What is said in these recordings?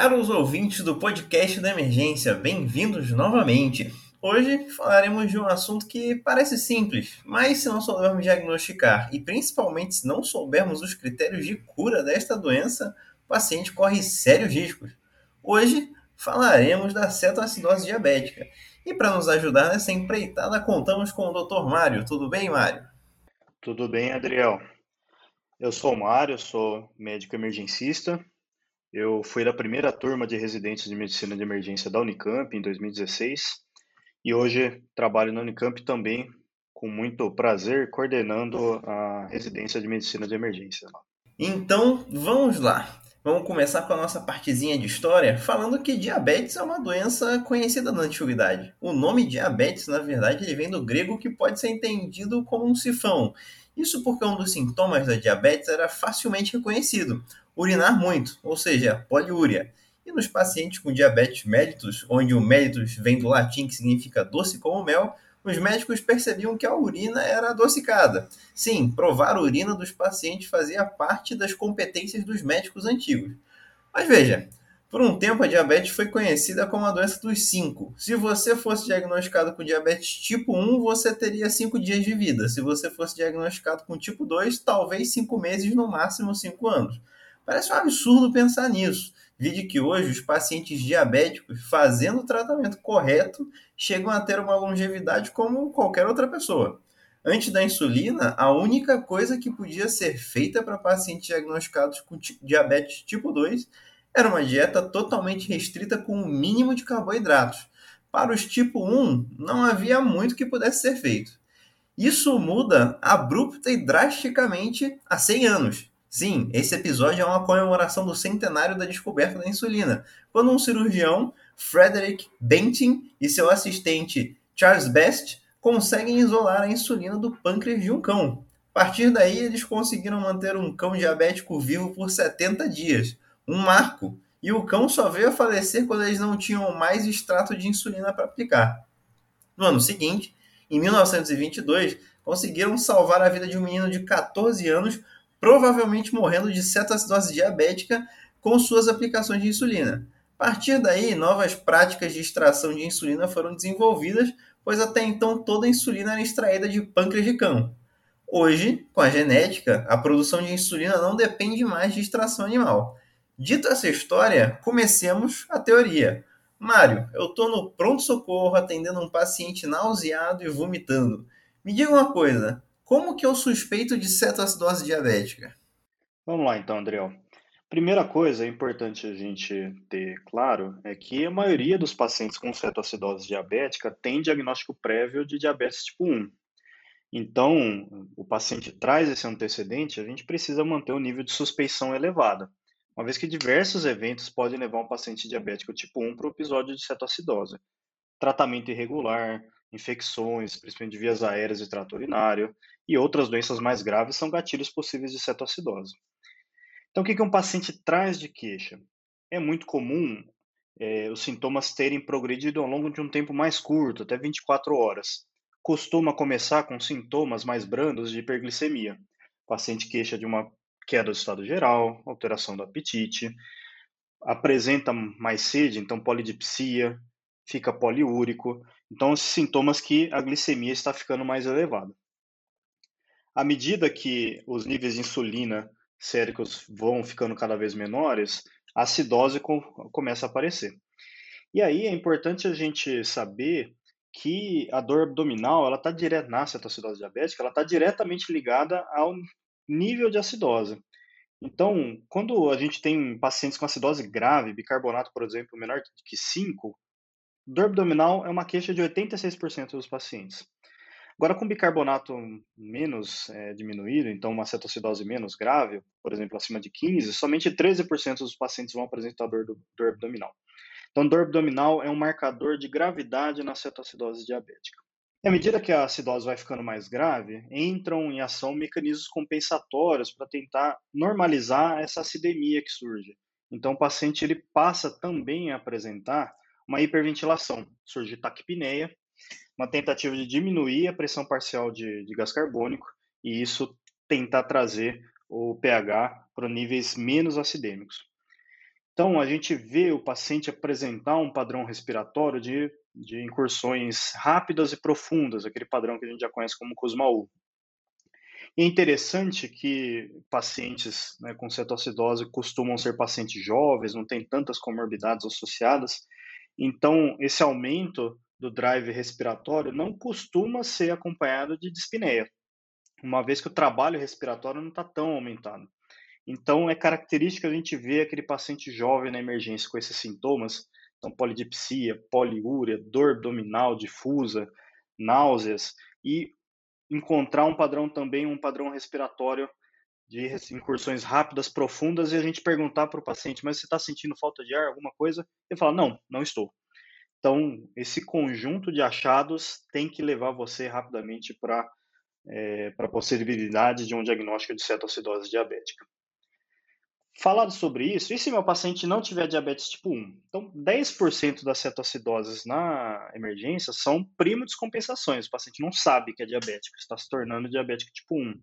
Caros ouvintes do podcast da emergência, bem-vindos novamente. Hoje falaremos de um assunto que parece simples, mas se não soubermos diagnosticar e principalmente se não soubermos os critérios de cura desta doença, o paciente corre sérios riscos. Hoje falaremos da cetoacidose diabética. E para nos ajudar nessa empreitada, contamos com o Dr. Mário. Tudo bem, Mário? Tudo bem, Adriel. Eu sou o Mário, sou médico emergencista. Eu fui da primeira turma de residentes de medicina de emergência da Unicamp em 2016 e hoje trabalho na Unicamp também com muito prazer coordenando a residência de medicina de emergência. Então, vamos lá. Vamos começar com a nossa partezinha de história, falando que diabetes é uma doença conhecida na antiguidade. O nome diabetes, na verdade, ele vem do grego que pode ser entendido como um sifão. Isso porque um dos sintomas da diabetes era facilmente reconhecido: urinar muito, ou seja, poliúria. E nos pacientes com diabetes mellitus, onde o mellitus vem do latim que significa doce como mel, os médicos percebiam que a urina era adocicada. Sim, provar a urina dos pacientes fazia parte das competências dos médicos antigos. Mas veja, por um tempo a diabetes foi conhecida como a doença dos 5. Se você fosse diagnosticado com diabetes tipo 1, você teria 5 dias de vida. Se você fosse diagnosticado com tipo 2, talvez 5 meses, no máximo 5 anos. Parece um absurdo pensar nisso. Vide que hoje os pacientes diabéticos, fazendo o tratamento correto, chegam a ter uma longevidade como qualquer outra pessoa. Antes da insulina, a única coisa que podia ser feita para pacientes diagnosticados com diabetes tipo 2 era uma dieta totalmente restrita com o um mínimo de carboidratos. Para os tipo 1, não havia muito que pudesse ser feito. Isso muda abrupta e drasticamente há 100 anos. Sim, esse episódio é uma comemoração do centenário da descoberta da insulina, quando um cirurgião, Frederick Bentin, e seu assistente Charles Best conseguem isolar a insulina do pâncreas de um cão. A partir daí, eles conseguiram manter um cão diabético vivo por 70 dias, um marco, e o cão só veio a falecer quando eles não tinham mais extrato de insulina para aplicar. No ano seguinte, em 1922, conseguiram salvar a vida de um menino de 14 anos provavelmente morrendo de cetoacidose diabética com suas aplicações de insulina. A partir daí, novas práticas de extração de insulina foram desenvolvidas, pois até então toda a insulina era extraída de pâncreas de cão. Hoje, com a genética, a produção de insulina não depende mais de extração animal. Dito essa história, comecemos a teoria. Mário, eu estou no pronto-socorro atendendo um paciente nauseado e vomitando. Me diga uma coisa, como que eu suspeito de cetoacidose diabética? Vamos lá então, Andriel. Primeira coisa importante a gente ter claro é que a maioria dos pacientes com cetoacidose diabética tem diagnóstico prévio de diabetes tipo 1. Então, o paciente traz esse antecedente, a gente precisa manter o nível de suspeição elevada, uma vez que diversos eventos podem levar um paciente diabético tipo 1 para o episódio de cetoacidose. Tratamento irregular, infecções, principalmente de vias aéreas e trato urinário, e outras doenças mais graves são gatilhos possíveis de cetoacidose. Então, o que, que um paciente traz de queixa? É muito comum é, os sintomas terem progredido ao longo de um tempo mais curto, até 24 horas. Costuma começar com sintomas mais brandos de hiperglicemia. O paciente queixa de uma queda do estado geral, alteração do apetite, apresenta mais sede, então polidipsia, fica poliúrico. Então, os sintomas que a glicemia está ficando mais elevada. À medida que os níveis de insulina séricos vão ficando cada vez menores, a acidose com, começa a aparecer. E aí é importante a gente saber que a dor abdominal, ela está direta na cetoacidose diabética, ela está diretamente ligada ao nível de acidose. Então, quando a gente tem pacientes com acidose grave, bicarbonato, por exemplo, menor que 5, dor abdominal é uma queixa de 86% dos pacientes. Agora, com bicarbonato menos é, diminuído, então uma cetoacidose menos grave, por exemplo, acima de 15, somente 13% dos pacientes vão apresentar dor, do, dor abdominal. Então, dor abdominal é um marcador de gravidade na cetoacidose diabética. E à medida que a acidose vai ficando mais grave, entram em ação mecanismos compensatórios para tentar normalizar essa acidemia que surge. Então, o paciente ele passa também a apresentar uma hiperventilação, surge taquipneia, uma tentativa de diminuir a pressão parcial de, de gás carbônico e isso tentar trazer o pH para níveis menos acidêmicos. Então, a gente vê o paciente apresentar um padrão respiratório de, de incursões rápidas e profundas, aquele padrão que a gente já conhece como. E é interessante que pacientes né, com cetoacidose costumam ser pacientes jovens, não tem tantas comorbidades associadas, então esse aumento do drive respiratório não costuma ser acompanhado de dispneia, uma vez que o trabalho respiratório não está tão aumentado. Então, é característica a gente ver aquele paciente jovem na emergência com esses sintomas, então polidipsia, poliúria, dor abdominal difusa, náuseas, e encontrar um padrão também, um padrão respiratório de incursões rápidas, profundas, e a gente perguntar para o paciente, mas você está sentindo falta de ar, alguma coisa? Ele fala, não, não estou. Então, esse conjunto de achados tem que levar você rapidamente para é, a possibilidade de um diagnóstico de cetoacidose diabética. Falado sobre isso, e se meu paciente não tiver diabetes tipo 1? Então, 10% das cetoacidoses na emergência são primo descompensações. O paciente não sabe que é diabético, está se tornando diabético tipo 1.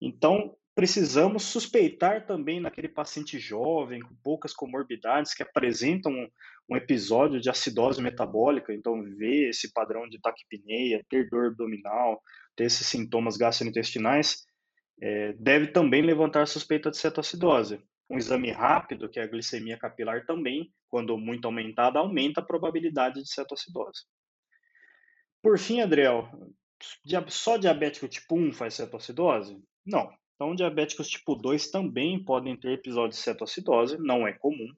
Então, precisamos suspeitar também naquele paciente jovem, com poucas comorbidades, que apresentam um, episódio de acidose metabólica, então ver esse padrão de taquipneia, ter dor abdominal, ter esses sintomas gastrointestinais, é, deve também levantar suspeita de cetoacidose. Um exame rápido, que é a glicemia capilar, também, quando muito aumentada, aumenta a probabilidade de cetoacidose. Por fim, Adriel, só diabético tipo 1 faz cetoacidose? Não. Então, diabéticos tipo 2 também podem ter episódios de cetoacidose, não é comum.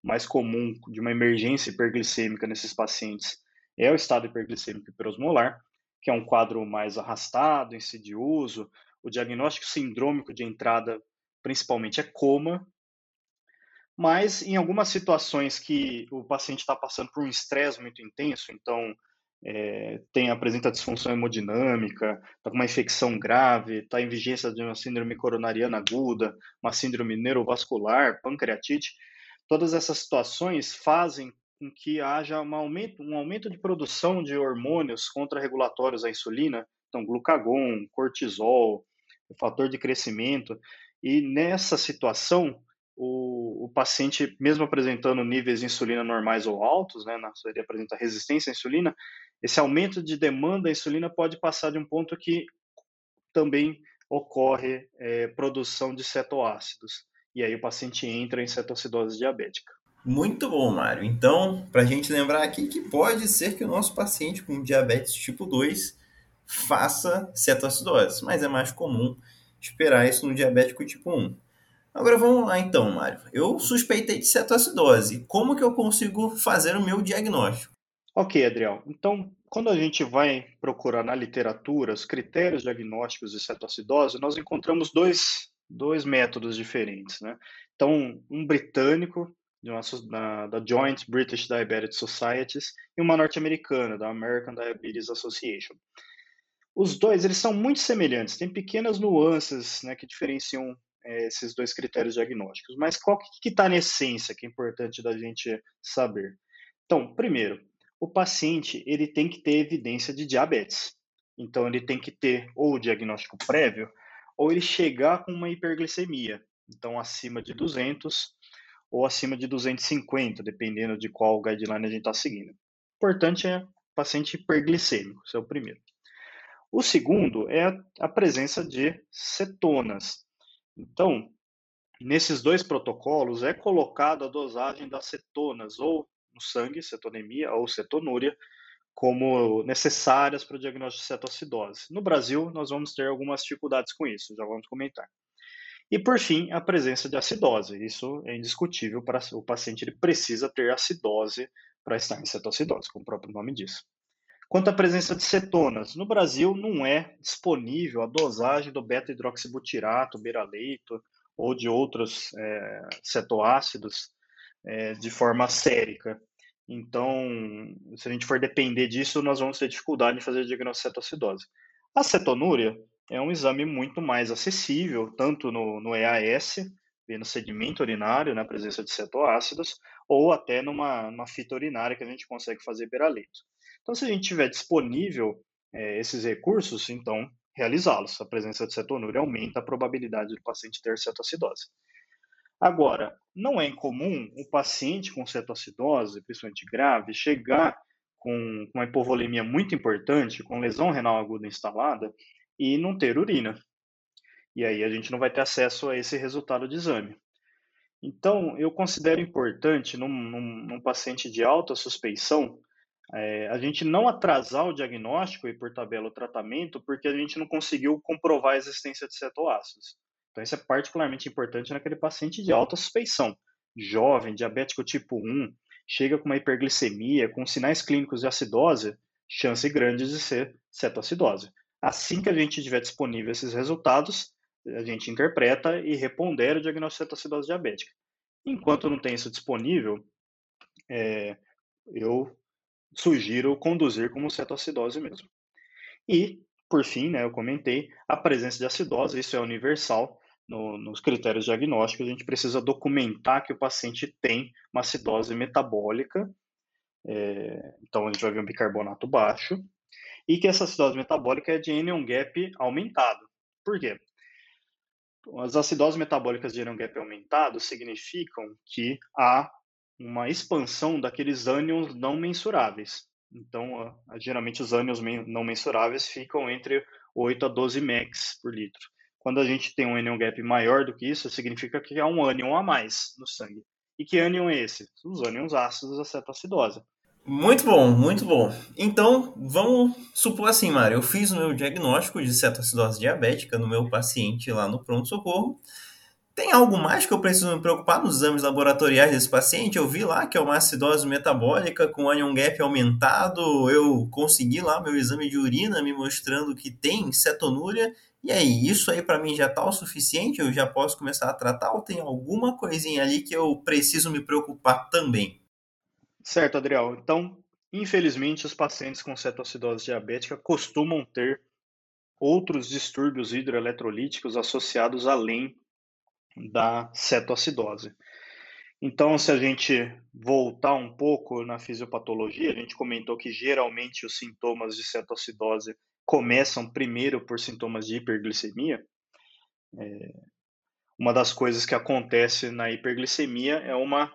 Mais comum de uma emergência hiperglicêmica nesses pacientes é o estado hiperglicêmico hiperosmolar, que é um quadro mais arrastado, insidioso, o diagnóstico sindrômico de entrada principalmente é coma, mas em algumas situações que o paciente está passando por um estresse muito intenso, então é, tem apresenta disfunção hemodinâmica, está com uma infecção grave, está em vigência de uma síndrome coronariana aguda, uma síndrome neurovascular, pancreatite, todas essas situações fazem com que haja um aumento, um aumento de produção de hormônios contrarregulatórios à insulina, então glucagon, cortisol, fator de crescimento. E nessa situação, o, o, paciente, mesmo apresentando níveis de insulina normais ou altos, né, ele apresenta resistência à insulina, esse aumento de demanda da insulina pode passar de um ponto que também ocorre é, produção de cetoácidos. E aí o paciente entra em cetoacidose diabética. Muito bom, Mário. Então, para a gente lembrar aqui que pode ser que o nosso paciente com diabetes tipo 2 faça cetoacidose, mas é mais comum esperar isso no diabético tipo 1. Agora vamos lá então, Mário. Eu suspeitei de cetoacidose. Como que eu consigo fazer o meu diagnóstico? Ok, Adriel. Então, quando a gente vai procurar na literatura os critérios diagnósticos de cetoacidose, nós encontramos dois, dois métodos diferentes. Né? Então, um britânico, uma, da, da Joint British Diabetes Societies, e uma norte-americana, da American Diabetes Association. Os dois, eles são muito semelhantes, tem pequenas nuances né, que diferenciam é, esses dois critérios diagnósticos. Mas qual que está na essência que é importante da gente saber? Então, primeiro, o paciente ele tem que ter evidência de diabetes. Então, ele tem que ter ou o diagnóstico prévio, ou ele chegar com uma hiperglicemia, então acima de 200 ou acima de 250, dependendo de qual guideline a gente está seguindo. O importante é paciente hiperglicêmico, esse é o primeiro. O segundo é a presença de cetonas. Então, nesses dois protocolos é colocada a dosagem das cetonas, ou no sangue, cetonemia, ou cetonúria, como necessárias para o diagnóstico de cetoacidose. No Brasil, nós vamos ter algumas dificuldades com isso, já vamos comentar. E por fim, a presença de acidose. Isso é indiscutível para o paciente, ele precisa ter acidose para estar em cetoacidose, como o próprio nome diz. Quanto à presença de cetonas, no Brasil não é disponível a dosagem do beta-hidroxibutirato, beraleito ou de outros é, cetoácidos é, de forma sérica. Então, se a gente for depender disso, nós vamos ter dificuldade em fazer diagnóstico de cetoacidose. A cetonúria é um exame muito mais acessível, tanto no, no EAS, vendo sedimento urinário, na presença de cetoácidos, ou até numa, numa fita urinária que a gente consegue fazer beraleito. Então, se a gente tiver disponível é, esses recursos, então realizá-los. A presença de cetonúria aumenta a probabilidade do paciente ter cetoacidose. Agora, não é incomum o paciente com cetoacidose, principalmente grave, chegar com uma hipovolemia muito importante, com lesão renal aguda instalada, e não ter urina. E aí a gente não vai ter acesso a esse resultado de exame. Então, eu considero importante, num, num, num paciente de alta suspeição, é, a gente não atrasar o diagnóstico e, por tabela, o tratamento, porque a gente não conseguiu comprovar a existência de cetoácidos. Então, isso é particularmente importante naquele paciente de alta suspeição, jovem, diabético tipo 1, chega com uma hiperglicemia, com sinais clínicos de acidose, chance grande de ser cetoacidose. Assim que a gente tiver disponível esses resultados, a gente interpreta e repondera o diagnóstico de cetoacidose diabética. Enquanto não tem isso disponível, é, eu sugiro conduzir como cetoacidose mesmo. E, por fim, né, eu comentei, a presença de acidose, isso é universal, no, nos critérios diagnósticos, a gente precisa documentar que o paciente tem uma acidose metabólica, é, então a gente vai ver um bicarbonato baixo, e que essa acidose metabólica é de anion gap aumentado. Por quê? As acidoses metabólicas de anion gap aumentado significam que há uma expansão daqueles ânions não mensuráveis. Então, geralmente os ânions não mensuráveis ficam entre 8 a 12 MECs por litro. Quando a gente tem um anion gap maior do que isso, significa que há um ânion a mais no sangue. E que ânion é esse? Os ânions ácidos da cetoacidose. Muito bom, muito bom. Então, vamos supor assim, Mário, eu fiz o meu diagnóstico de cetoacidose diabética no meu paciente lá no pronto-socorro. Tem algo mais que eu preciso me preocupar nos exames laboratoriais desse paciente? Eu vi lá que é uma acidose metabólica com anion gap aumentado. Eu consegui lá meu exame de urina me mostrando que tem cetonúria e aí, isso aí para mim já está o suficiente? Eu já posso começar a tratar ou tem alguma coisinha ali que eu preciso me preocupar também? Certo, Adriel. Então, infelizmente, os pacientes com cetoacidose diabética costumam ter outros distúrbios hidroeletrolíticos associados além da cetoacidose. Então, se a gente voltar um pouco na fisiopatologia, a gente comentou que geralmente os sintomas de cetoacidose começam primeiro por sintomas de hiperglicemia, é, uma das coisas que acontece na hiperglicemia é uma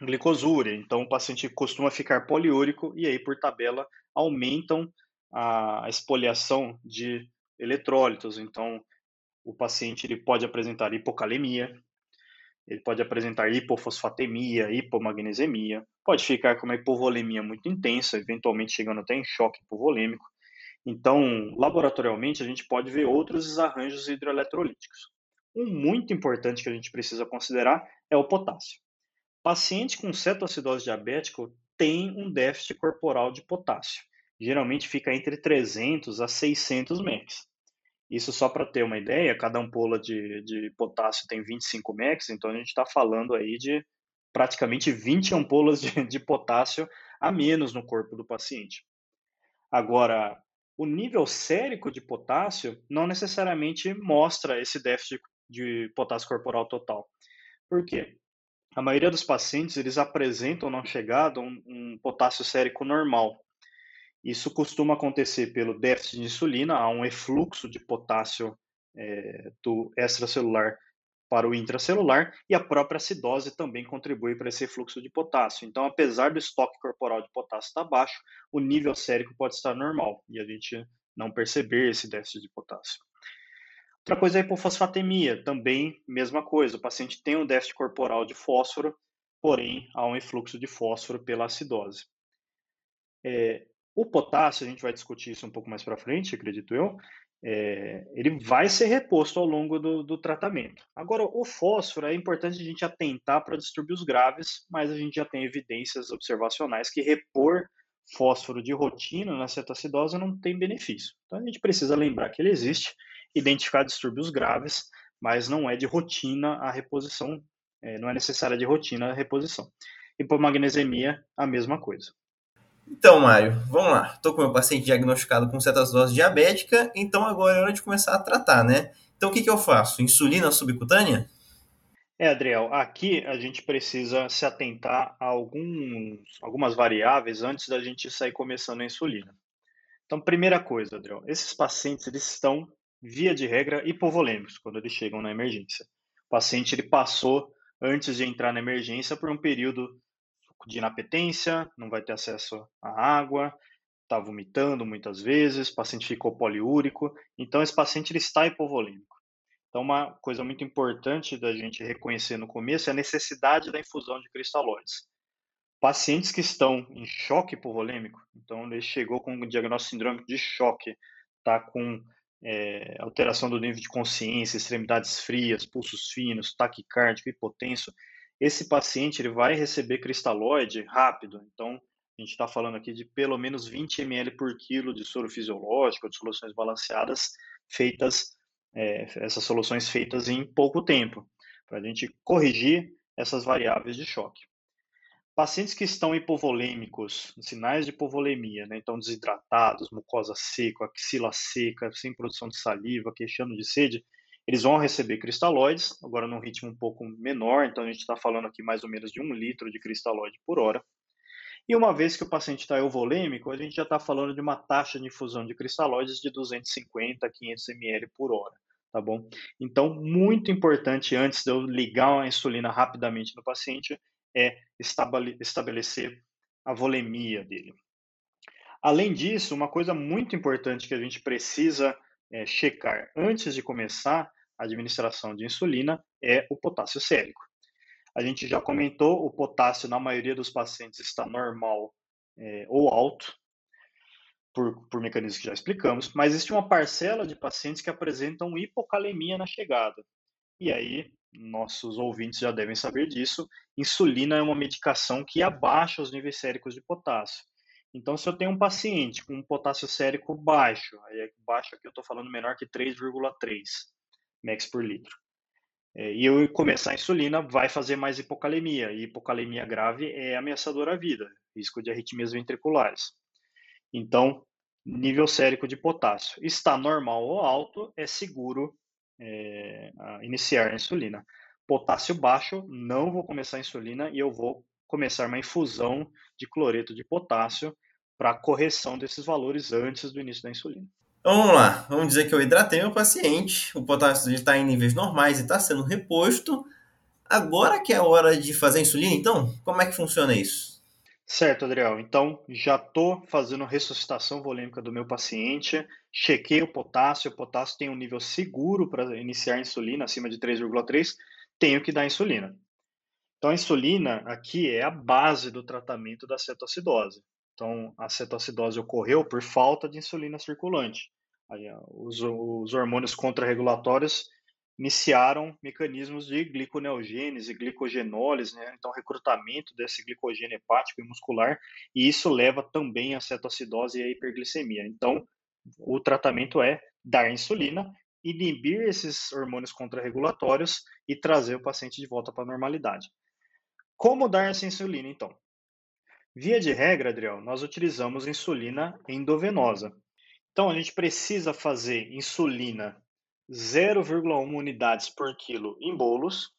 glicosúria. Então, o paciente costuma ficar poliúrico e aí, por tabela, aumentam a espoliação de eletrólitos. Então, o paciente ele pode apresentar hipocalemia, ele pode apresentar hipofosfatemia, hipomagnesemia, pode ficar com uma hipovolemia muito intensa, eventualmente chegando até em choque hipovolêmico, então, laboratorialmente, a gente pode ver outros desarranjos hidroeletrolíticos. Um muito importante que a gente precisa considerar é o potássio. Paciente com cetoacidose diabética tem um déficit corporal de potássio. Geralmente fica entre 300 a 600 MECs. Isso só para ter uma ideia, cada ampola de, de potássio tem 25 MECs, então a gente está falando aí de praticamente 20 ampolas de, de potássio a menos no corpo do paciente. Agora, o nível sérico de potássio não necessariamente mostra esse déficit de potássio corporal total. Por quê? A maioria dos pacientes eles apresentam na chegada um, um potássio sérico normal. Isso costuma acontecer pelo déficit de insulina, há um efluxo de potássio é, do extracelular para o intracelular e a própria acidose também contribui para esse fluxo de potássio. Então, apesar do estoque corporal de potássio estar baixo, o nível sérico pode estar normal e a gente não perceber esse déficit de potássio. Outra coisa é a hipofosfatemia, também mesma coisa, o paciente tem um déficit corporal de fósforo, porém há um influxo de fósforo pela acidose. É, o potássio, a gente vai discutir isso um pouco mais para frente, acredito eu, é, ele vai ser reposto ao longo do, do, tratamento. Agora, o fósforo é importante a gente atentar para distúrbios graves, mas a gente já tem evidências observacionais que repor fósforo de rotina na cetoacidose não tem benefício. Então, a gente precisa lembrar que ele existe, identificar distúrbios graves, mas não é de rotina a reposição, é, não é necessária de rotina a reposição. Hipomagnesemia, a mesma coisa. Então, Mário, vamos lá. Estou com meu paciente diagnosticado com cetoacidose diabética, então agora é hora de começar a tratar, né? Então, o que, que eu faço? Insulina subcutânea? É, Adriel, aqui a gente precisa se atentar a alguns, algumas variáveis antes da gente sair começando a insulina. Então, primeira coisa, Adriel, esses pacientes eles estão, via de regra, hipovolêmicos quando eles chegam na emergência. O paciente ele passou antes de entrar na emergência por um período de inapetência, não vai ter acesso à água, está vomitando muitas vezes, o paciente ficou poliúrico, então esse paciente ele está hipovolêmico. Então, uma coisa muito importante da gente reconhecer no começo é a necessidade da infusão de cristalóides. Pacientes que estão em choque hipovolêmico, então ele chegou com um diagnóstico sindrômico de choque, está com é, alteração do nível de consciência, extremidades frias, pulsos finos, taquicárdico, hipotenso, esse paciente ele vai receber cristalóide rápido. Então, a gente está falando aqui de pelo menos 20 ml por quilo de soro fisiológico, de soluções balanceadas, feitas, é, essas soluções feitas em pouco tempo, para a gente corrigir essas variáveis de choque. Pacientes que estão hipovolêmicos, sinais de hipovolemia, né? então desidratados, mucosa seca, axila seca, sem produção de saliva, queixando de sede, eles vão receber cristalóides, agora num ritmo um pouco menor, então a gente está falando aqui mais ou menos de um litro de cristalóide por hora. E uma vez que o paciente está euvolêmico, a gente já está falando de uma taxa de infusão de cristalóides de 250 a 500 ml por hora, tá bom? Então, muito importante antes de eu ligar a insulina rapidamente no paciente, é estabelecer a volemia dele. Além disso, uma coisa muito importante que a gente precisa é, checar antes de começar administração de insulina é o potássio sérico. A gente já comentou, o potássio na maioria dos pacientes está normal é, ou alto, por, por mecanismos que já explicamos, mas existe uma parcela de pacientes que apresentam hipocalemia na chegada. E aí, nossos ouvintes já devem saber disso, insulina é uma medicação que abaixa os níveis séricos de potássio. Então, se eu tenho um paciente com um potássio sérico baixo, aí é baixo aqui eu estou falando menor que 3,3 mEq por litro, é, e eu começar a insulina, vai fazer mais hipocalemia, e hipocalemia grave é ameaçadora à vida, risco de arritmias ventriculares. Então, nível sérico de potássio está normal ou alto, é seguro é, iniciar a insulina. Potássio baixo, não vou começar a insulina e eu vou começar uma infusão de cloreto de potássio para correção desses valores antes do início da insulina. Então, vamos lá, vamos dizer que eu hidratei meu paciente, o potássio está em níveis normais e está sendo reposto. Agora que é a hora de fazer insulina, então, como é que funciona isso? Certo, Adriel. Então, já estou fazendo ressuscitação volêmica do meu paciente, chequei o potássio, o potássio tem um nível seguro para iniciar a insulina, acima de 3,3, tenho que dar insulina. Então, a insulina aqui é a base do tratamento da cetoacidose. Então, a cetoacidose ocorreu por falta de insulina circulante. Aí, os, os hormônios contrarregulatórios iniciaram mecanismos de gliconeogênese, glicogenólise, né? então recrutamento desse glicogênio hepático e muscular, e isso leva também à cetoacidose e à hiperglicemia. Então, o tratamento é dar insulina, inibir esses hormônios contrarregulatórios e trazer o paciente de volta para a normalidade. Como dar essa insulina, então? Via de regra, Adriel, nós utilizamos insulina endovenosa. Então, a gente precisa fazer insulina 0,1 unidades por quilo em bolos.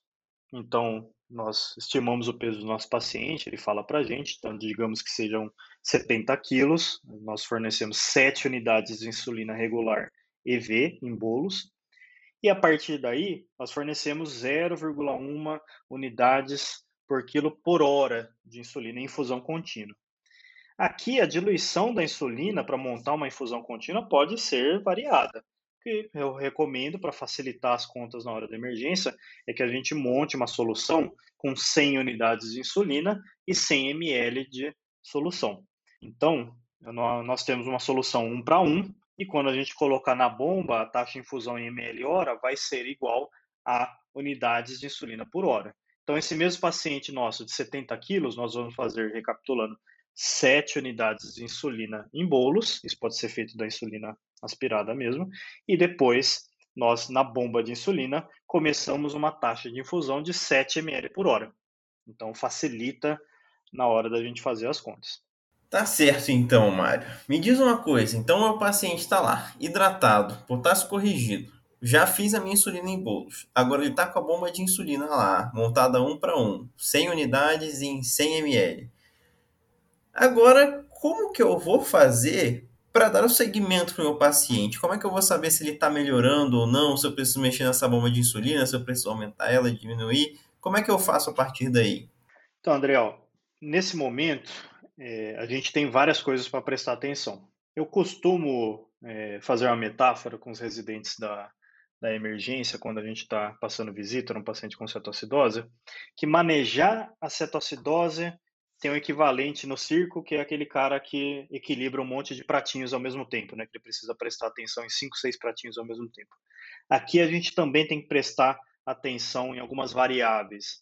Então, nós estimamos o peso do nosso paciente, ele fala para a gente, então, digamos que sejam 70 quilos, nós fornecemos 7 unidades de insulina regular EV em bolos. E a partir daí, nós fornecemos 0,1 unidades por quilo por hora de insulina em infusão contínua. Aqui, a diluição da insulina para montar uma infusão contínua pode ser variada. O que eu recomendo para facilitar as contas na hora da emergência é que a gente monte uma solução com 100 unidades de insulina e 100 ml de solução. Então, nós temos uma solução 1 para 1, e quando a gente colocar na bomba, a taxa de infusão em ml hora vai ser igual a unidades de insulina por hora. Então, esse mesmo paciente nosso de 70 quilos, nós vamos fazer, recapitulando, 7 unidades de insulina em bolos, isso pode ser feito da insulina aspirada mesmo, e depois nós, na bomba de insulina, começamos uma taxa de infusão de 7 ml por hora. Então, facilita na hora da gente fazer as contas. Tá certo então, Mário. Me diz uma coisa, então o paciente está lá, hidratado, potássio corrigido, já fiz a minha insulina em bolos. Agora ele está com a bomba de insulina lá, montada um para um, 100 unidades em 100 ml. Agora, como que eu vou fazer para dar o segmento para o meu paciente? Como é que eu vou saber se ele está melhorando ou não? Se eu preciso mexer nessa bomba de insulina, se eu preciso aumentar ela, diminuir? Como é que eu faço a partir daí? Então, Andréal, nesse momento, é, a gente tem várias coisas para prestar atenção. Eu costumo é, fazer uma metáfora com os residentes da, da emergência, quando a gente está passando visita num paciente com cetoacidose, que manejar a cetoacidose tem um equivalente no circo, que é aquele cara que equilibra um monte de pratinhos ao mesmo tempo, né? Que ele precisa prestar atenção em cinco, seis pratinhos ao mesmo tempo. Aqui a gente também tem que prestar atenção em algumas variáveis.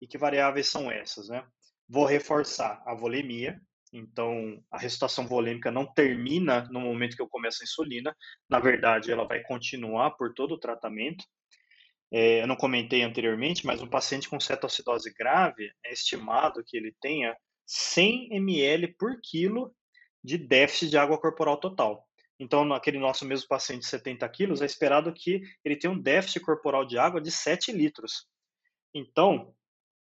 E que variáveis são essas, né? Vou reforçar a volemia, então, a ressuscitação volêmica não termina no momento que eu começo a insulina. Na verdade, ela vai continuar por todo o tratamento. É, eu não comentei anteriormente, mas um paciente com cetoacidose grave é estimado que ele tenha 100 ml por quilo de déficit de água corporal total. Então, naquele nosso mesmo paciente de 70 quilos, é esperado que ele tenha um déficit corporal de água de 7 litros. Então,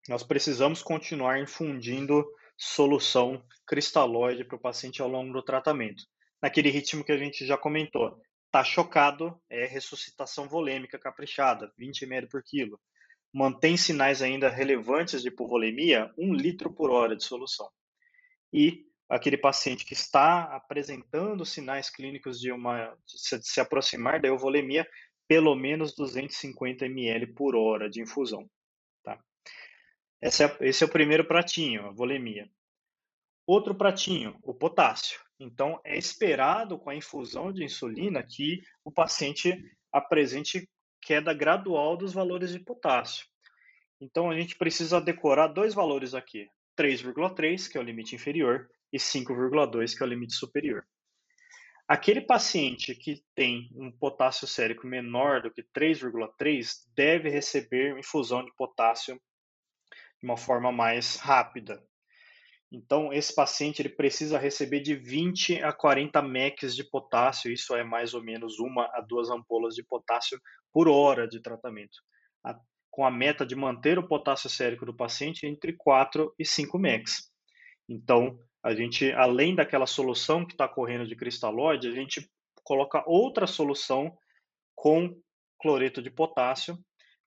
nós precisamos continuar infundindo solução cristalóide para o paciente ao longo do tratamento. Naquele ritmo que a gente já comentou. Está chocado, é ressuscitação volêmica caprichada, 20 ml por quilo. Mantém sinais ainda relevantes de hipovolemia, 1 litro por hora de solução. E aquele paciente que está apresentando sinais clínicos de uma de se aproximar da euvolemia, pelo menos 250 ml por hora de infusão. Esse é, esse é o primeiro pratinho, a volemia. Outro pratinho, o potássio. Então, é esperado com a infusão de insulina que o paciente apresente queda gradual dos valores de potássio. Então, a gente precisa decorar dois valores aqui: 3,3, que é o limite inferior, e 5,2, que é o limite superior. Aquele paciente que tem um potássio sérico menor do que 3,3 deve receber infusão de potássio de uma forma mais rápida. Então, esse paciente ele precisa receber de 20 a 40 MECs de potássio, isso é mais ou menos uma a duas ampolas de potássio por hora de tratamento, com a meta de manter o potássio sérico do paciente entre 4 e 5 MECs. Então, a gente, além daquela solução que está correndo de cristalóide, a gente coloca outra solução com cloreto de potássio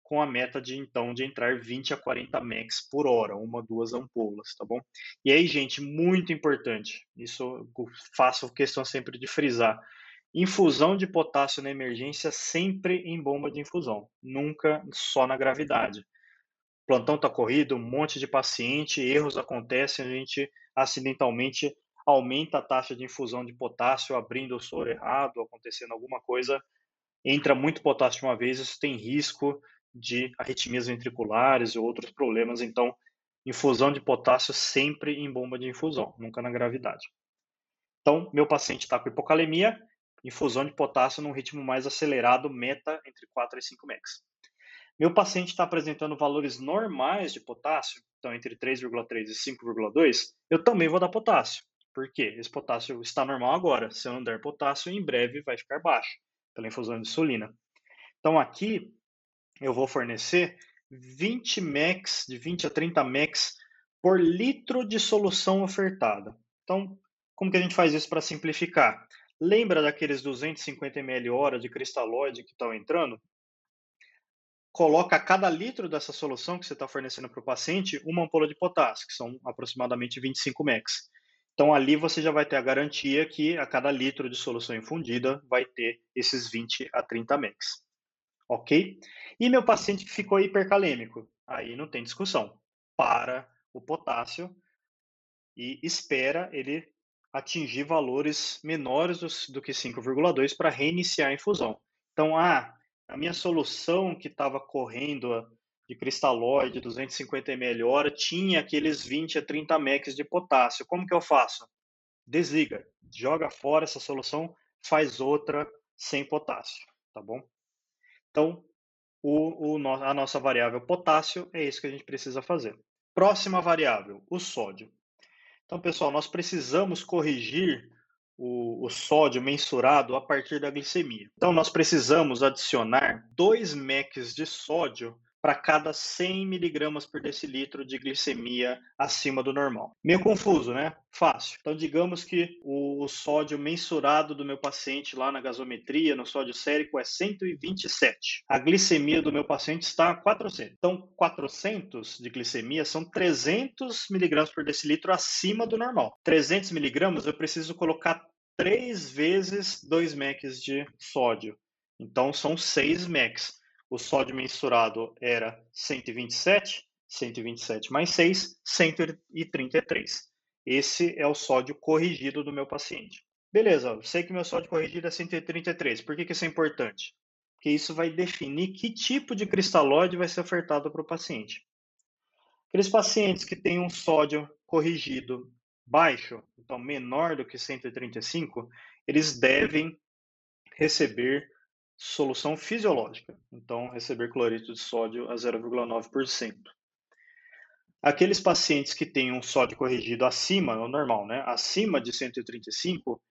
com a meta de então de entrar 20 a 40 mex por hora, uma duas ampolas, tá bom? E aí, gente, muito importante, isso eu faço questão sempre de frisar. Infusão de potássio na emergência sempre em bomba de infusão, nunca só na gravidade. Plantão está corrido, um monte de paciente, erros acontecem, a gente acidentalmente aumenta a taxa de infusão de potássio, abrindo o soro errado, acontecendo alguma coisa, entra muito potássio de uma vez, isso tem risco de arritmias ventriculares e outros problemas. Então, infusão de potássio sempre em bomba de infusão, nunca na gravidade. Então, meu paciente está com hipocalemia, infusão de potássio num ritmo mais acelerado, meta entre 4 e 5 mex. Meu paciente está apresentando valores normais de potássio, então entre 3,3 e 5,2, eu também vou dar potássio. Por quê? Esse potássio está normal agora. Se eu não der potássio, em breve vai ficar baixo, pela infusão de insulina. Então aqui eu vou fornecer 20 MEX, de 20 a 30 MEX por litro de solução ofertada. Então, como que a gente faz isso para simplificar? Lembra daqueles 250 ml hora de cristalóide que estão entrando? Coloca a cada litro dessa solução que você está fornecendo para o paciente uma ampola de potássio, que são aproximadamente 25 MEX. Então, ali você já vai ter a garantia que a cada litro de solução infundida vai ter esses 20 a 30 MEX ok? E meu paciente ficou hipercalêmico, aí não tem discussão. Para o potássio e espera ele atingir valores menores do, que 5,2 para reiniciar a infusão. Então, ah, a minha solução que estava correndo de cristalóide, 250 ml hora, tinha aqueles 20 a 30 mEq de potássio. Como que eu faço? Desliga, joga fora essa solução, faz outra sem potássio, tá bom? Então, o, o, a nossa variável potássio é isso que a gente precisa fazer. Próxima variável, o sódio. Então, pessoal, nós precisamos corrigir o, o, sódio mensurado a partir da glicemia. Então, nós precisamos adicionar 2 MECs de sódio para cada 100 miligramas por decilitro de glicemia acima do normal. Meio confuso, né? Fácil. Então, digamos que o sódio mensurado do meu paciente lá na gasometria, no sódio sérico, é 127. A glicemia do meu paciente está a 400. Então, 400 de glicemia são 300 miligramas por decilitro acima do normal. 300 miligramas eu preciso colocar três vezes 2 mEq de sódio. Então, são 6 mEq o sódio mensurado era 127, 127 mais 6, 133. Esse é o sódio corrigido do meu paciente. Beleza, eu sei que meu sódio corrigido é 133. Por que, que isso é importante? Porque isso vai definir que tipo de cristalóide vai ser ofertado para o paciente. Aqueles pacientes que têm um sódio corrigido baixo, então menor do que 135, eles devem receber solução fisiológica, então receber cloreto de sódio a 0,9%. Aqueles pacientes que têm um sódio corrigido acima, o normal, né, acima de 135,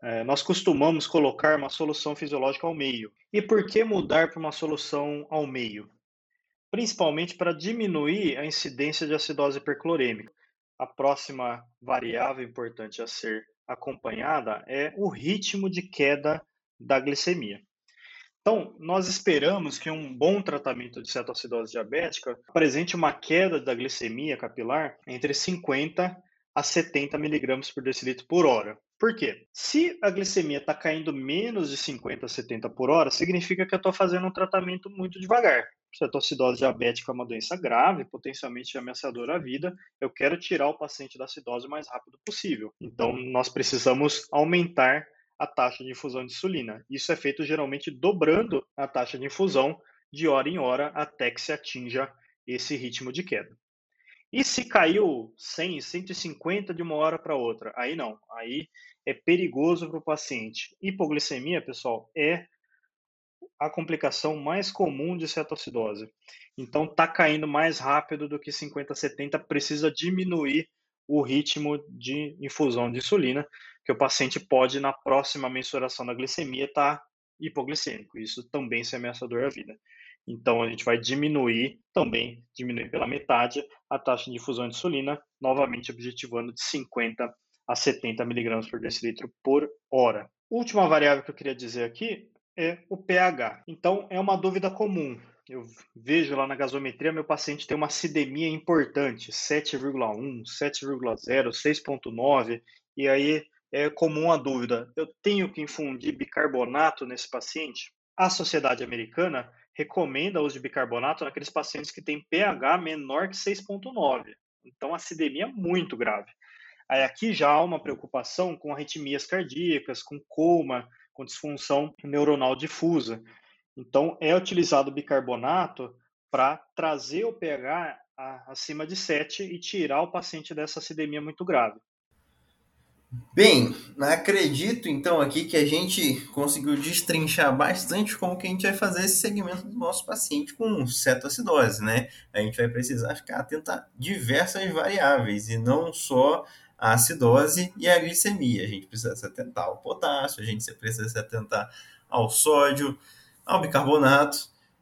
é, nós costumamos colocar uma solução fisiológica ao meio. E por que mudar para uma solução ao meio? Principalmente para diminuir a incidência de acidose hiperclorêmica. A próxima variável importante a ser acompanhada é o ritmo de queda da glicemia. Então, nós esperamos que um bom tratamento de cetoacidose diabética apresente uma queda da glicemia capilar entre 50 a 70 miligramas por decilitro por hora. Por quê? Se a glicemia está caindo menos de 50 a 70 por hora, significa que eu estou fazendo um tratamento muito devagar. Cetoacidose diabética é uma doença grave, potencialmente ameaçadora à vida. Eu quero tirar o paciente da acidose o mais rápido possível. Então, nós precisamos aumentar a taxa de infusão de insulina. Isso é feito geralmente dobrando a taxa de infusão de hora em hora até que se atinja esse ritmo de queda. E se caiu 100, 150 de uma hora para outra? Aí não, aí é perigoso para o paciente. Hipoglicemia, pessoal, é a complicação mais comum de cetoacidose. Então, está caindo mais rápido do que 50, 70, precisa diminuir o ritmo de infusão de insulina, que o paciente pode, na próxima mensuração da glicemia, estar tá hipoglicêmico. Isso também se ameaçador à vida. Então, a gente vai diminuir, também diminuir pela metade, a taxa de infusão de insulina, novamente objetivando de 50 a 70 miligramas por decilitro por hora. Última variável que eu queria dizer aqui é o pH. Então, é uma dúvida comum eu vejo lá na gasometria, meu paciente tem uma acidemia importante, 7,1, 7,0, 6,9, e aí é comum a dúvida: eu tenho que infundir bicarbonato nesse paciente? A Sociedade Americana recomenda o uso de bicarbonato naqueles pacientes que têm pH menor que 6,9. Então, acidemia é muito grave. Aí aqui já há uma preocupação com arritmias cardíacas, com coma, com disfunção neuronal difusa. Então, é utilizado bicarbonato para trazer o pH acima de 7 e tirar o paciente dessa acidemia muito grave. Bem, acredito então aqui que a gente conseguiu destrinchar bastante como que a gente vai fazer esse segmento do nosso paciente com cetoacidose, né? A gente vai precisar ficar atento a diversas variáveis e não só a acidose e a glicemia. A gente precisa se atentar ao potássio, a gente precisa se atentar ao sódio, ao bicarbonato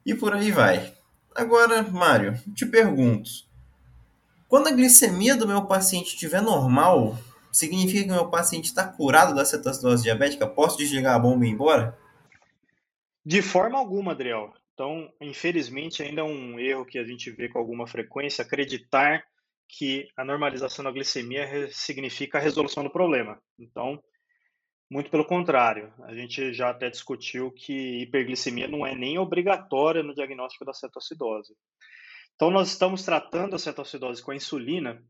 e por aí vai. Agora, Mário, te pergunto: quando a glicemia do meu paciente estiver normal, significa que o meu paciente está curado da cetoacidose diabética? Posso desligar a bomba e ir embora? De forma alguma, Adriel. Então, infelizmente, ainda é um erro que a gente vê com alguma frequência acreditar que a normalização da glicemia significa a resolução do problema. Então, muito pelo contrário, a gente já até discutiu que hiperglicemia não é nem obrigatória no diagnóstico da cetoacidose. Então, nós estamos tratando a cetoacidose com a insulina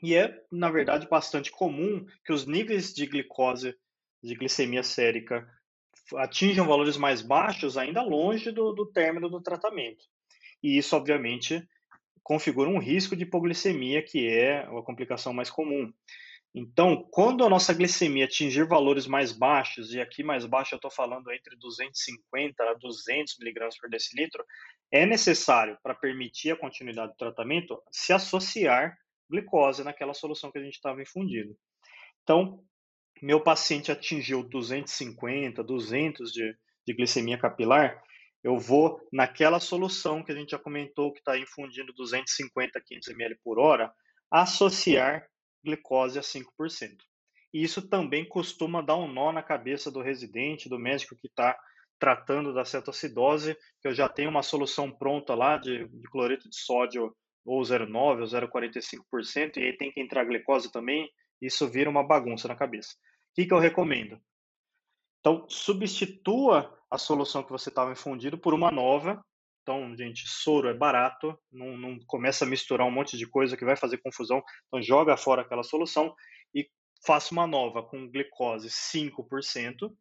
e é, na verdade, bastante comum que os níveis de glicose, de glicemia sérica, atinjam valores mais baixos ainda longe do, do término do tratamento. E isso, obviamente, configura um risco de hipoglicemia, que é a complicação mais comum. Então, quando a nossa glicemia atingir valores mais baixos, e aqui mais baixo eu estou falando entre 250 a 200 miligramas por decilitro, é necessário, para permitir a continuidade do tratamento, se associar glicose naquela solução que a gente estava infundindo. Então, meu paciente atingiu 250, 200 de, de glicemia capilar, eu vou naquela solução que a gente já comentou, que está infundindo 250 a 500 ml por hora, associar glicose a 5%. E isso também costuma dar um nó na cabeça do residente, do médico que está tratando da cetoacidose, que eu já tenho uma solução pronta lá de, de cloreto de sódio ou 0,9 ou 0,45%, e aí tem que entrar glicose também, isso vira uma bagunça na cabeça. O que, que eu recomendo? Então, substitua a solução que você estava infundindo por uma nova. Então, gente, soro é barato, não, não começa a misturar um monte de coisa que vai fazer confusão. Então, joga fora aquela solução e faça uma nova com glicose 5%.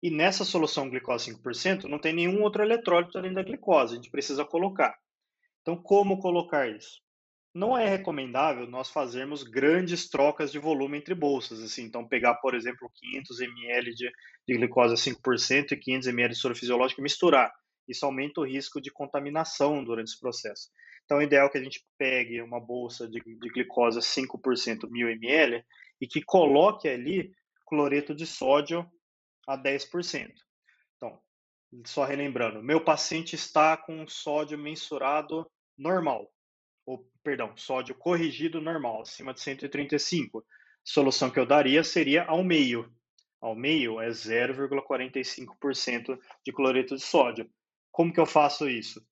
E nessa solução glicose 5%, não tem nenhum outro eletrólito além da glicose, a gente precisa colocar. Então, como colocar isso? Não é recomendável nós fazermos grandes trocas de volume entre bolsas. Assim, então, pegar, por exemplo, 500 ml de, de glicose a 5% e 500 ml de soro fisiológico e misturar. Isso aumenta o risco de contaminação durante esse processo. Então, o ideal é que a gente pegue uma bolsa de, de glicose a 5%, 1000 ml, e que coloque ali cloreto de sódio a 10%. Então, só relembrando, meu paciente está com sódio mensurado normal, ou, perdão, sódio corrigido normal, acima de 135. A solução que eu daria seria ao meio. Ao meio é 0,45% de cloreto de sódio. Como que eu faço isso?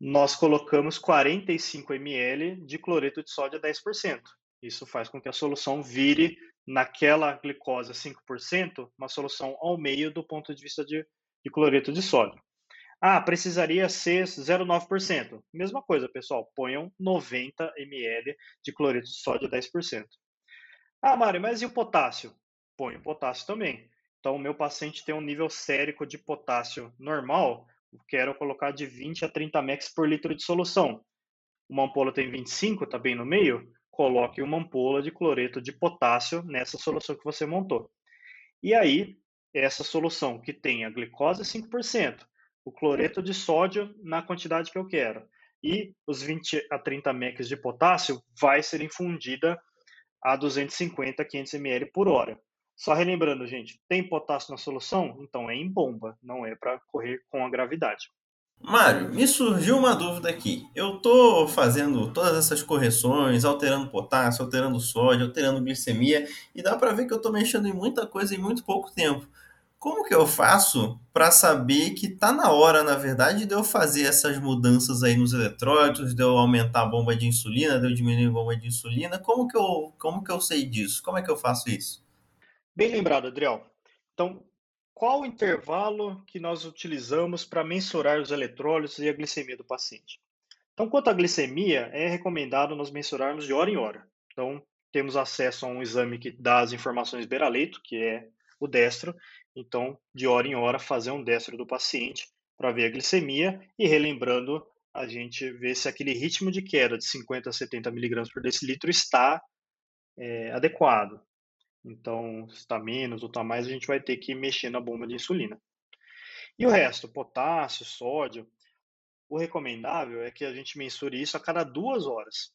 Nós colocamos 45 ml de cloreto de sódio a 10%. Isso faz com que a solução vire naquela glicose a 5%, uma solução ao meio do ponto de vista de, de cloreto de sódio. Ah, precisaria ser 0,9%. Mesma coisa, pessoal. Ponham 90 ml de cloreto de sódio a 10%. Ah, Mário, mas e o potássio? Põe o potássio também. Então, o meu paciente tem um nível sérico de potássio normal, quero colocar de 20 a 30 mEq por litro de solução. Uma ampola tem 25, está bem no meio? Coloque uma ampola de cloreto de potássio nessa solução que você montou. E aí, essa solução que tem a glicose 5%, o cloreto de sódio na quantidade que eu quero. E os 20 a 30 mEq de potássio vai ser infundida a 250 a 500 ml por hora. Só relembrando, gente, tem potássio na solução? Então é em bomba, não é para correr com a gravidade. Mário, me surgiu uma dúvida aqui. Eu estou fazendo todas essas correções, alterando potássio, alterando sódio, alterando glicemia, e dá para ver que eu estou mexendo em muita coisa em muito pouco tempo. Como que eu faço para saber que está na hora, na verdade, de eu fazer essas mudanças aí nos eletrólitos, de eu aumentar a bomba de insulina, de eu diminuir a bomba de insulina? Como que eu, como que eu sei disso? Como é que eu faço isso? Bem lembrado, Adriel. Então, qual o intervalo que nós utilizamos para mensurar os eletrólitos e a glicemia do paciente? Então, quanto à glicemia, é recomendado nós mensurarmos de hora em hora. Então, temos acesso a um exame que dá as informações beira-leito, que é o destro, então, de hora em hora, fazer um destro do paciente para ver a glicemia e relembrando, a gente ver se aquele ritmo de queda de 50 a 70 miligramas por decilitro está é, adequado. Então, se está menos ou está mais, a gente vai ter que mexer na bomba de insulina. E o resto, potássio, sódio, o recomendável é que a gente mensure isso a cada duas horas.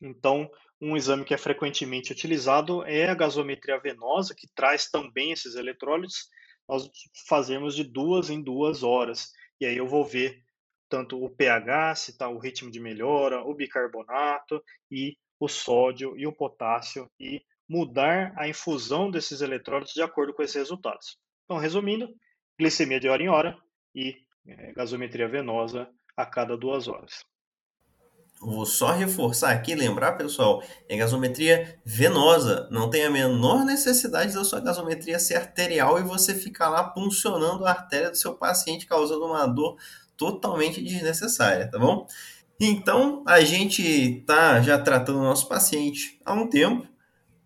Então, um exame que é frequentemente utilizado é a gasometria venosa, que traz também esses eletrólitos. Nós fazemos de duas em duas horas. E aí eu vou ver tanto o pH, se está o ritmo de melhora, o bicarbonato e o sódio e o potássio e mudar a infusão desses eletrólitos de acordo com esses resultados. Então, resumindo, glicemia de hora em hora e é, gasometria venosa a cada duas horas. Vou só reforçar aqui, lembrar, pessoal, é gasometria venosa. Não tem a menor necessidade da sua gasometria ser arterial e você ficar lá puncionando a artéria do seu paciente, causando uma dor totalmente desnecessária, tá bom? Então, a gente tá já tratando o nosso paciente há um tempo.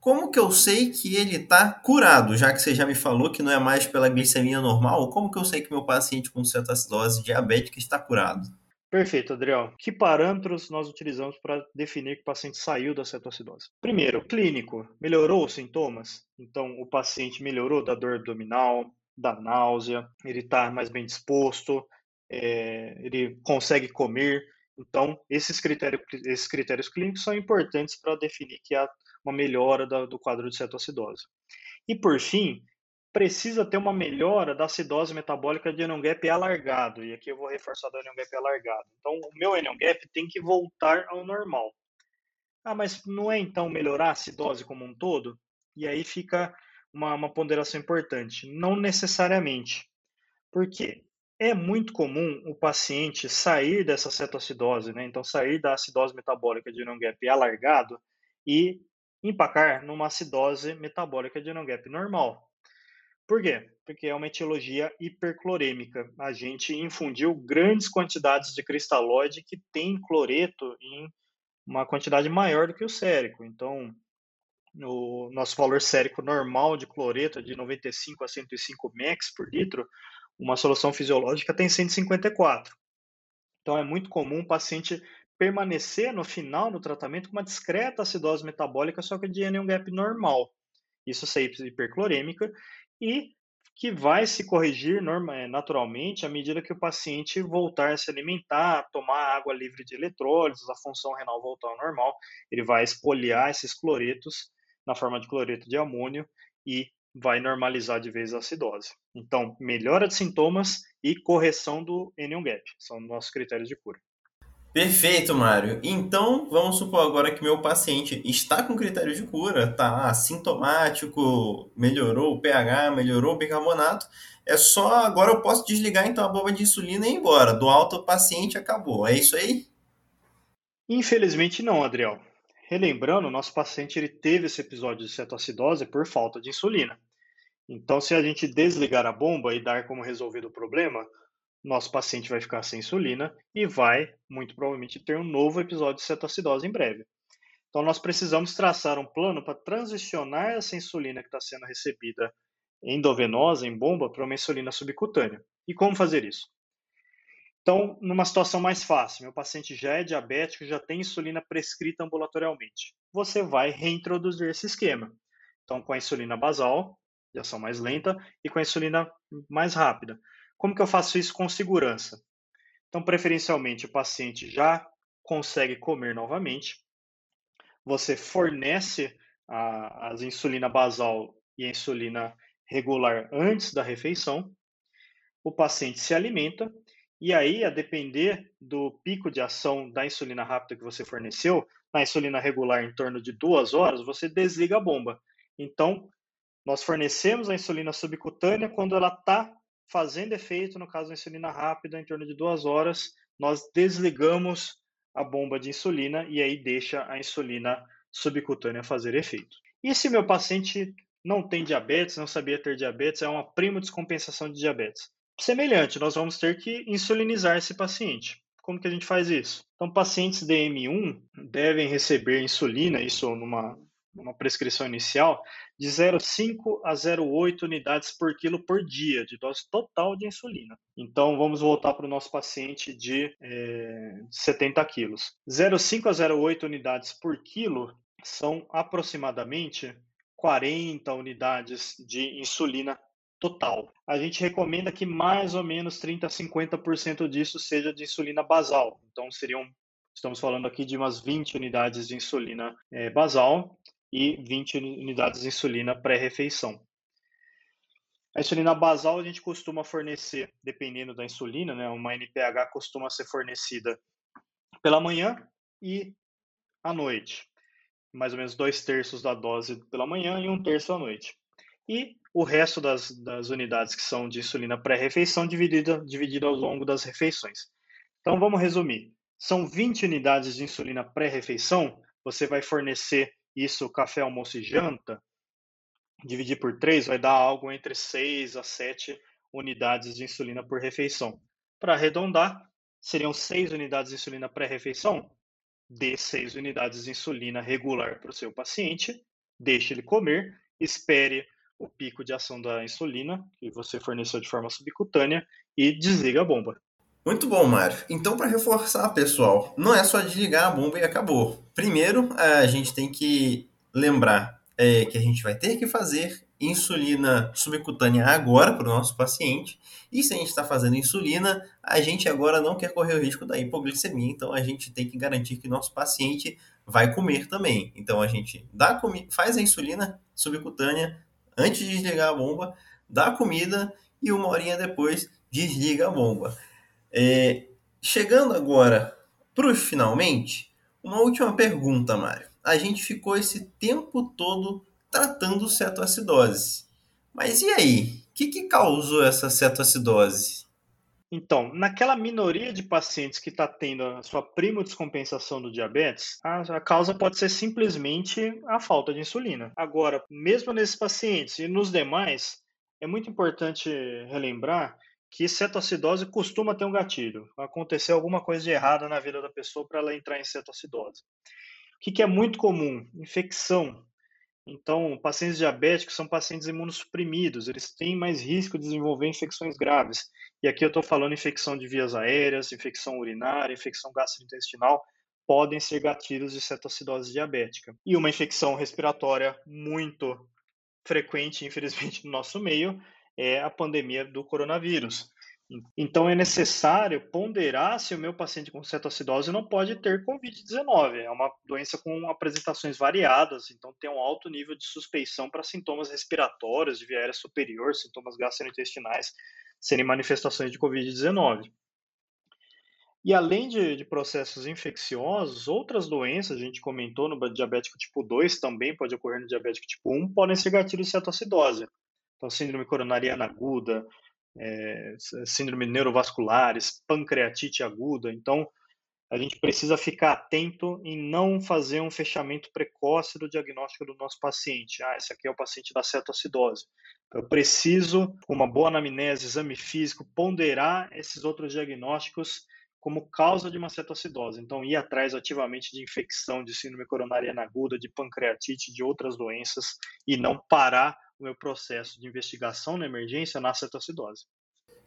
Como que eu sei que ele está curado? Já que você já me falou que não é mais pela glicemia normal, como que eu sei que meu paciente com cetoacidose diabética está curado? Perfeito, Adriel. Que parâmetros nós utilizamos para definir que o paciente saiu da cetoacidose? Primeiro, clínico. Melhorou os sintomas? Então, o paciente melhorou da dor abdominal, da náusea, ele está mais bem disposto, é, ele consegue comer. Então, esses critérios, esses critérios clínicos são importantes para definir que há uma melhora do quadro de cetoacidose. E, por fim, precisa ter uma melhora da acidose metabólica de anion gap alargado. E aqui eu vou reforçar do anion gap alargado. Então, o meu anion gap tem que voltar ao normal. Ah, mas não é então melhorar a acidose como um todo? E aí fica uma, uma ponderação importante. Não necessariamente. Por quê? É muito comum o paciente sair dessa cetoacidose, né? então sair da acidose metabólica de anion gap alargado e empacar numa acidose metabólica de gap normal. Por quê? Porque é uma etiologia hiperclorêmica. A gente infundiu grandes quantidades de cristalóide que tem cloreto em uma quantidade maior do que o sérico. Então, o nosso valor sérico normal de cloreto é de 95 a 105 mex por litro, uma solução fisiológica tem 154. Então, é muito comum o paciente permanecer no final do tratamento com uma discreta acidose metabólica, só que de anion gap normal. Isso é hiperclorêmica e que vai se corrigir eh, naturalmente à medida que o paciente voltar a se alimentar, tomar água livre de eletrólitos, a função renal voltar ao normal, ele vai espoliar esses cloretos na forma de cloreto de amônio e vai normalizar de vez a acidose. Então, melhora de sintomas e correção do anion gap são nossos critérios de cura. Perfeito, Mário. Então, vamos supor agora que meu paciente está com critério de cura, está assintomático, melhorou o pH, melhorou o bicarbonato. É só agora eu posso desligar então a bomba de insulina e ir embora. Do alto paciente acabou. É isso aí? Infelizmente não, Adriel. Relembrando, nosso paciente ele teve esse episódio de cetoacidose por falta de insulina. Então, se a gente desligar a bomba e dar como resolvido o problema, nosso paciente vai ficar sem insulina e vai, muito provavelmente, ter um novo episódio de cetoacidose em breve. Então, nós precisamos traçar um plano para transicionar essa insulina que está sendo recebida endovenosa, em bomba, para uma insulina subcutânea. E como fazer isso? Então, numa situação mais fácil, meu paciente já é diabético, já tem insulina prescrita ambulatorialmente. Você vai reintroduzir esse esquema. Então, com a insulina basal, de ação mais lenta, e com a insulina mais rápida. Como que eu faço isso com segurança? Então, preferencialmente, o paciente já consegue comer novamente. Você fornece a, as insulina basal e a insulina regular antes da refeição. O paciente se alimenta e aí, a depender do pico de ação da insulina rápida que você forneceu, na insulina regular em torno de duas horas, você desliga a bomba. Então, nós fornecemos a insulina subcutânea quando ela está fazendo efeito, no caso da insulina rápida, em torno de duas horas, nós desligamos a bomba de insulina e aí deixa a insulina subcutânea fazer efeito. E se meu paciente não tem diabetes, não sabia ter diabetes, é uma prima descompensação de diabetes? Semelhante, nós vamos ter que insulinizar esse paciente. Como que a gente faz isso? Então, pacientes DM1 devem receber insulina, isso numa uma prescrição inicial, de 0,5 a 0,8 unidades por quilo por dia, de dose total de insulina. Então, vamos voltar para o nosso paciente de é, 70 quilos. 0,5 a 0,8 unidades por quilo são aproximadamente 40 unidades de insulina total. A gente recomenda que mais ou menos 30 a 50% disso seja de insulina basal. Então, seriam Estamos falando aqui de umas 20 unidades de insulina é, basal e 20 unidades de insulina pré-refeição. A insulina basal a gente costuma fornecer, dependendo da insulina, né, uma NPH costuma ser fornecida pela manhã e à noite. Mais ou menos dois terços da dose pela manhã e um terço à noite. E o resto das, das unidades que são de insulina pré-refeição dividida, dividida ao longo das refeições. Então vamos resumir. São 20 unidades de insulina pré-refeição, você vai fornecer isso café, almoço e janta, dividir por 3 vai dar algo entre 6 a 7 unidades de insulina por refeição. Para arredondar, seriam 6 unidades de insulina pré-refeição, dê 6 unidades de insulina regular para o seu paciente, deixe ele comer, espere o pico de ação da insulina que você forneceu de forma subcutânea e desliga a bomba. Muito bom, Mário. Então, para reforçar, pessoal, não é só desligar a bomba e acabou. Primeiro, a gente tem que lembrar é, que a gente vai ter que fazer insulina subcutânea agora para o nosso paciente. E se a gente está fazendo insulina, a gente agora não quer correr o risco da hipoglicemia, então a gente tem que garantir que nosso paciente vai comer também. Então a gente dá faz a insulina subcutânea antes de desligar a bomba dá comida e uma horinha depois desliga a bomba. É, chegando agora para os finalmente, uma última pergunta, Mário. A gente ficou esse tempo todo tratando cetoacidose. Mas e aí? O que, que causou essa cetoacidose? Então, naquela minoria de pacientes que está tendo a sua prima descompensação do diabetes, a, a, causa pode ser simplesmente a falta de insulina. Agora, mesmo nesses pacientes e nos demais, é muito importante relembrar que cetoacidose costuma ter um gatilho. Acontecer alguma coisa de errada na vida da pessoa para ela entrar em cetoacidose. O que, que é muito comum? Infecção. Então, pacientes diabéticos são pacientes imunossuprimidos, eles têm mais risco de desenvolver infecções graves. E aqui eu estou falando infecção de vias aéreas, infecção urinária, infecção gastrointestinal, podem ser gatilhos de cetoacidose diabética. E uma infecção respiratória muito frequente, infelizmente, no nosso meio é a pandemia do coronavírus. Então, é necessário ponderar se o meu paciente com cetoacidose não pode ter Covid-19. É uma doença com apresentações variadas, então tem um alto nível de suspeição para sintomas respiratórios, de via aérea superior, sintomas gastrointestinais serem manifestações de Covid-19. E além de, de, processos infecciosos, outras doenças, a gente comentou no diabético tipo 2, também pode ocorrer no diabético tipo 1, podem ser gatilhos de cetoacidose. Então, síndrome coronariana aguda, é, síndrome neurovasculares, pancreatite aguda. Então, a gente precisa ficar atento em não fazer um fechamento precoce do diagnóstico do nosso paciente. Ah, esse aqui é o paciente da cetoacidose. Eu preciso, com uma boa anamnese, exame físico, ponderar esses outros diagnósticos como causa de uma cetoacidose. Então, ir atrás ativamente de infecção, de síndrome coronariana aguda, de pancreatite, de outras doenças e não parar o meu processo de investigação na emergência na cetoacidose.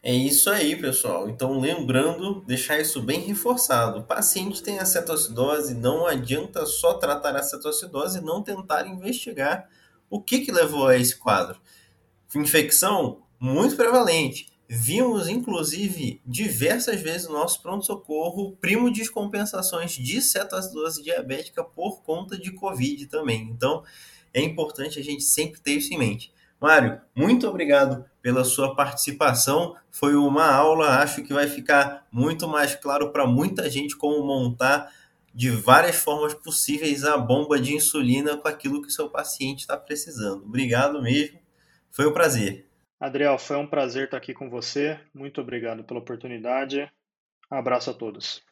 É isso aí, pessoal. Então, lembrando, deixar isso bem reforçado. O paciente tem acetoacidose, não adianta só tratar a acetoacidose e não tentar investigar o que, que levou a esse quadro. Infecção muito prevalente. Vimos, inclusive, diversas vezes no nosso pronto-socorro primo descompensações de cetoacidose diabética por conta de Covid também. Então, é importante a gente sempre ter isso em mente. Mário, muito obrigado pela sua participação. Foi uma aula, acho que vai ficar muito mais claro para muita gente como montar de várias formas possíveis a bomba de insulina com aquilo que o seu paciente está precisando. Obrigado mesmo, foi um prazer. Adriel, foi um prazer estar aqui com você. Muito obrigado pela oportunidade. Abraço a todos.